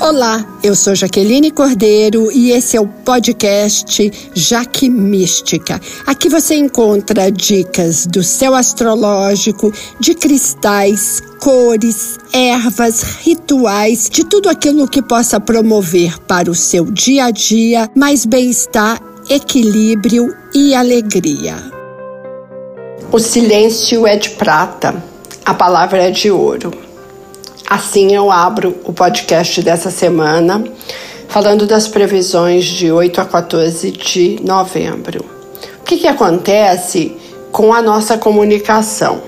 Olá, eu sou Jaqueline Cordeiro e esse é o podcast Jaque Mística. Aqui você encontra dicas do céu astrológico, de cristais, cores, ervas, rituais, de tudo aquilo que possa promover para o seu dia a dia mais bem-estar, equilíbrio e alegria. O silêncio é de prata, a palavra é de ouro. Assim eu abro o podcast dessa semana, falando das previsões de 8 a 14 de novembro. O que, que acontece com a nossa comunicação?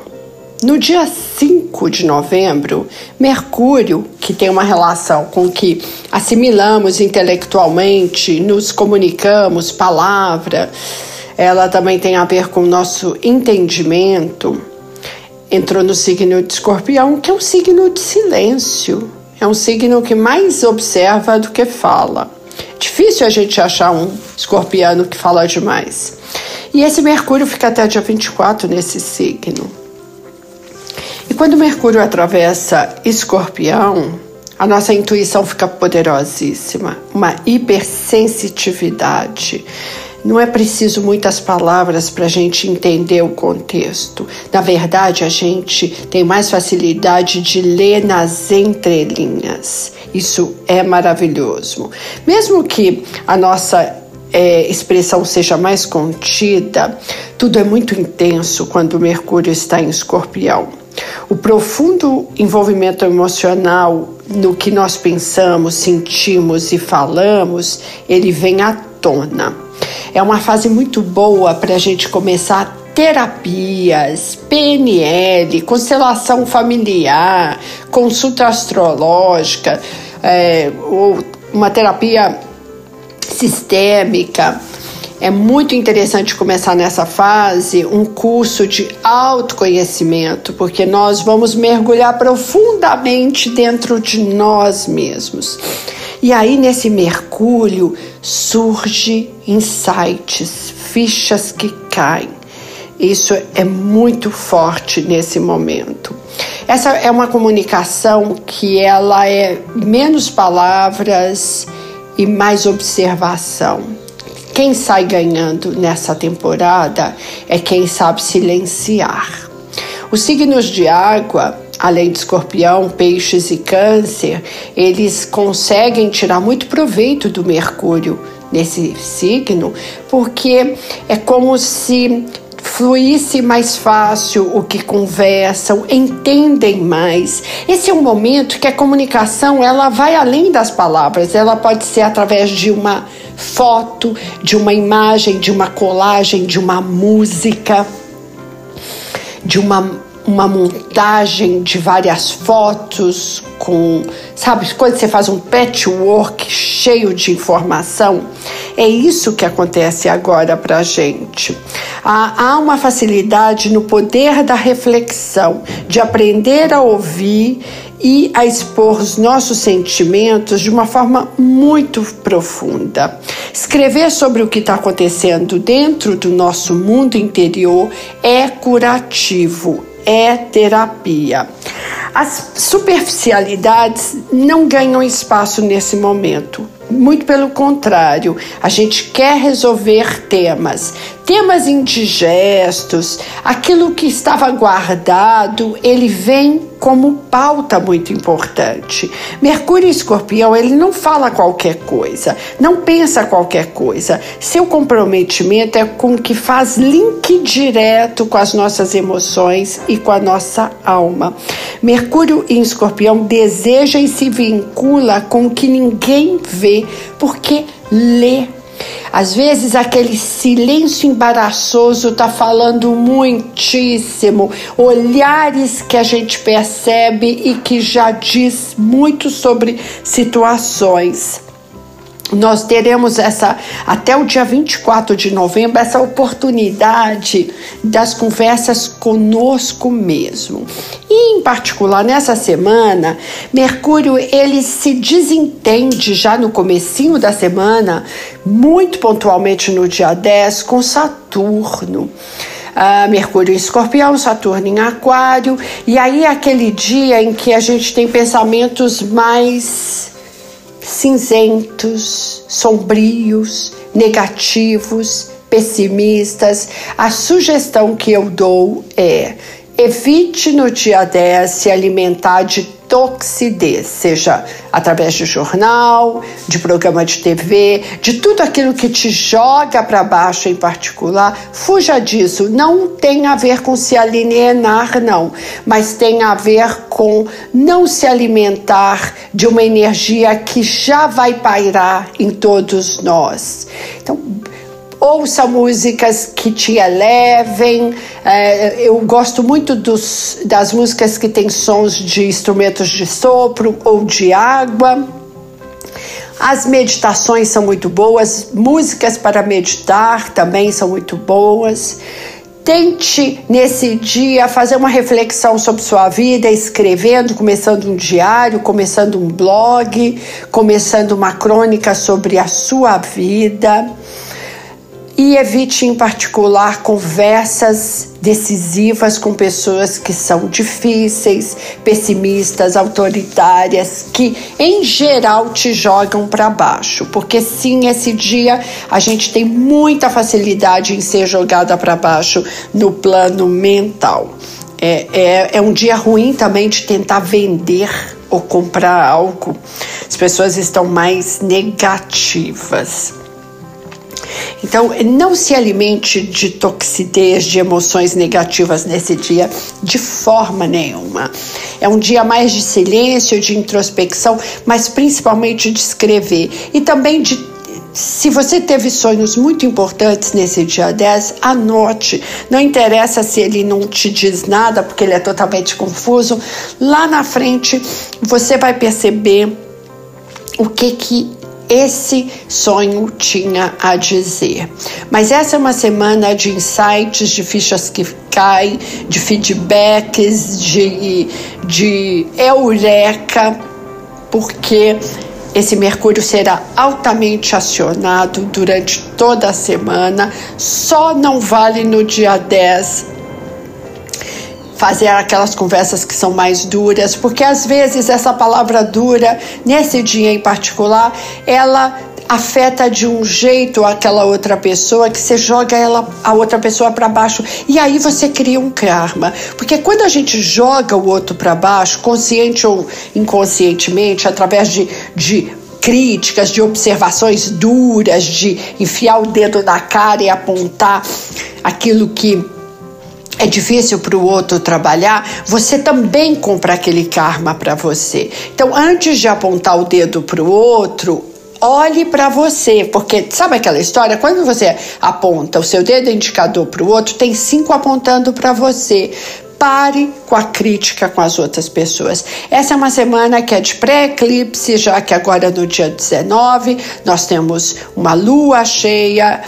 No dia 5 de novembro, Mercúrio, que tem uma relação com que assimilamos intelectualmente, nos comunicamos, palavra, ela também tem a ver com o nosso entendimento entrou no signo de escorpião, que é um signo de silêncio. É um signo que mais observa do que fala. Difícil a gente achar um escorpiano que fala demais. E esse Mercúrio fica até dia 24 nesse signo. E quando Mercúrio atravessa escorpião, a nossa intuição fica poderosíssima, uma hipersensitividade. Não é preciso muitas palavras para a gente entender o contexto. Na verdade, a gente tem mais facilidade de ler nas entrelinhas. Isso é maravilhoso. Mesmo que a nossa é, expressão seja mais contida, tudo é muito intenso quando Mercúrio está em escorpião. O profundo envolvimento emocional no que nós pensamos, sentimos e falamos, ele vem à tona. É uma fase muito boa para a gente começar terapias, PNL, constelação familiar, consulta astrológica, é, ou uma terapia sistêmica. É muito interessante começar nessa fase um curso de autoconhecimento, porque nós vamos mergulhar profundamente dentro de nós mesmos. E aí, nesse mergulho, surge insights, fichas que caem. Isso é muito forte nesse momento. Essa é uma comunicação que ela é menos palavras e mais observação. Quem sai ganhando nessa temporada é quem sabe silenciar. Os signos de água além de escorpião, peixes e câncer, eles conseguem tirar muito proveito do Mercúrio nesse signo, porque é como se fluísse mais fácil o que conversam, entendem mais. Esse é um momento que a comunicação ela vai além das palavras, ela pode ser através de uma foto, de uma imagem, de uma colagem, de uma música, de uma uma montagem de várias fotos com, sabe, quando você faz um patchwork cheio de informação, é isso que acontece agora para gente. Há, há uma facilidade no poder da reflexão, de aprender a ouvir e a expor os nossos sentimentos de uma forma muito profunda. Escrever sobre o que está acontecendo dentro do nosso mundo interior é curativo, é terapia. As superficialidades não ganham espaço nesse momento. Muito pelo contrário, a gente quer resolver temas, temas indigestos, aquilo que estava guardado, ele vem como pauta muito importante. Mercúrio Escorpião, ele não fala qualquer coisa, não pensa qualquer coisa. Seu comprometimento é com o que faz link direto com as nossas emoções e com a nossa alma. Mercúrio em Escorpião deseja e se vincula com o que ninguém vê, porque lê. Às vezes aquele silêncio embaraçoso está falando muitíssimo, olhares que a gente percebe e que já diz muito sobre situações nós teremos essa até o dia 24 de novembro essa oportunidade das conversas conosco mesmo. E em particular nessa semana, Mercúrio ele se desentende já no comecinho da semana, muito pontualmente no dia 10 com Saturno. Uh, Mercúrio em Escorpião, Saturno em Aquário, e aí é aquele dia em que a gente tem pensamentos mais cinzentos, sombrios, negativos, pessimistas, a sugestão que eu dou é evite no dia 10 se alimentar de toxidez, seja através de jornal, de programa de TV, de tudo aquilo que te joga para baixo em particular, fuja disso. Não tem a ver com se alienar, não, mas tem a ver com não se alimentar de uma energia que já vai pairar em todos nós. Então, ouça músicas que te elevem. É, eu gosto muito dos, das músicas que têm sons de instrumentos de sopro ou de água. As meditações são muito boas, músicas para meditar também são muito boas. Tente nesse dia fazer uma reflexão sobre sua vida, escrevendo, começando um diário, começando um blog, começando uma crônica sobre a sua vida e evite, em particular, conversas decisivas com pessoas que são difíceis, pessimistas, autoritárias, que em geral te jogam para baixo, porque sim, esse dia a gente tem muita facilidade em ser jogada para baixo no plano mental. É, é, é um dia ruim também de tentar vender ou comprar algo. As pessoas estão mais negativas. Então, não se alimente de toxidez, de emoções negativas nesse dia, de forma nenhuma. É um dia mais de silêncio, de introspecção, mas principalmente de escrever e também de se você teve sonhos muito importantes nesse dia 10, anote. Não interessa se ele não te diz nada, porque ele é totalmente confuso. Lá na frente, você vai perceber o que que esse sonho tinha a dizer. Mas essa é uma semana de insights, de fichas que caem, de feedbacks, de, de eureka, porque esse Mercúrio será altamente acionado durante toda a semana, só não vale no dia 10 fazer aquelas conversas que são mais duras, porque às vezes essa palavra dura, nesse dia em particular, ela afeta de um jeito aquela outra pessoa que você joga ela a outra pessoa para baixo e aí você cria um karma. Porque quando a gente joga o outro para baixo consciente ou inconscientemente através de, de críticas, de observações duras, de enfiar o dedo na cara e apontar aquilo que é difícil para o outro trabalhar, você também compra aquele karma para você. Então, antes de apontar o dedo para o outro, olhe para você, porque sabe aquela história? Quando você aponta o seu dedo indicador para o outro, tem cinco apontando para você. Pare com a crítica com as outras pessoas. Essa é uma semana que é de pré-eclipse, já que agora no dia 19 nós temos uma lua cheia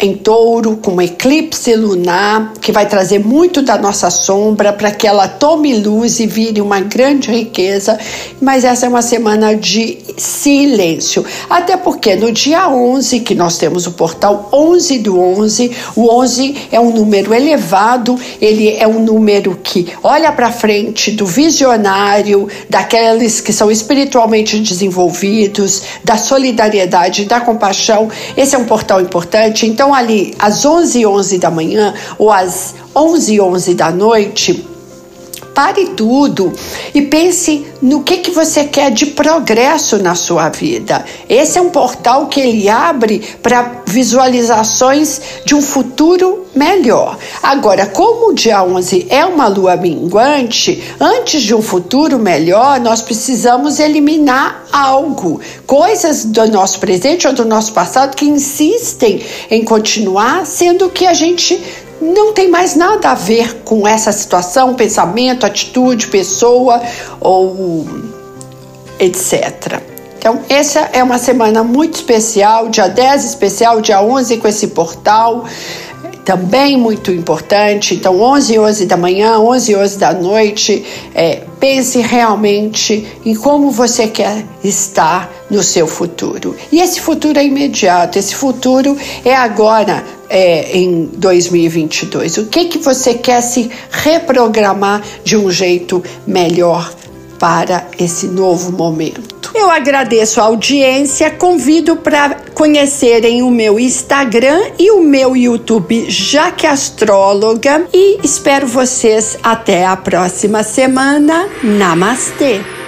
em touro, com um eclipse lunar, que vai trazer muito da nossa sombra para que ela tome luz e vire uma grande riqueza. Mas essa é uma semana de silêncio. Até porque no dia 11, que nós temos o portal 11 do 11, o 11 é um número elevado, ele é um número que olha para frente do visionário, daqueles que são espiritualmente desenvolvidos, da solidariedade, da compaixão. Esse é um portal importante. Então, então, ali, às 11 11 da manhã ou às 11 11 da noite, pare tudo e pense no que, que você quer de progresso na sua vida. Esse é um portal que ele abre para visualizações de um futuro melhor. Agora, como o dia 11 é uma lua minguante, antes de um futuro melhor, nós precisamos eliminar algo, coisas do nosso presente ou do nosso passado que insistem em continuar, sendo que a gente não tem mais nada a ver com essa situação, pensamento, atitude, pessoa ou etc. Então, essa é uma semana muito especial, dia 10 especial, dia 11 com esse portal, também muito importante. Então, 11 e 11 da manhã, 11 e 11 da noite, é, pense realmente em como você quer estar no seu futuro. E esse futuro é imediato, esse futuro é agora, é, em 2022. O que, que você quer se reprogramar de um jeito melhor para esse novo momento? Eu agradeço a audiência, convido para conhecerem o meu Instagram e o meu YouTube Jaque Astróloga e espero vocês até a próxima semana. Namastê!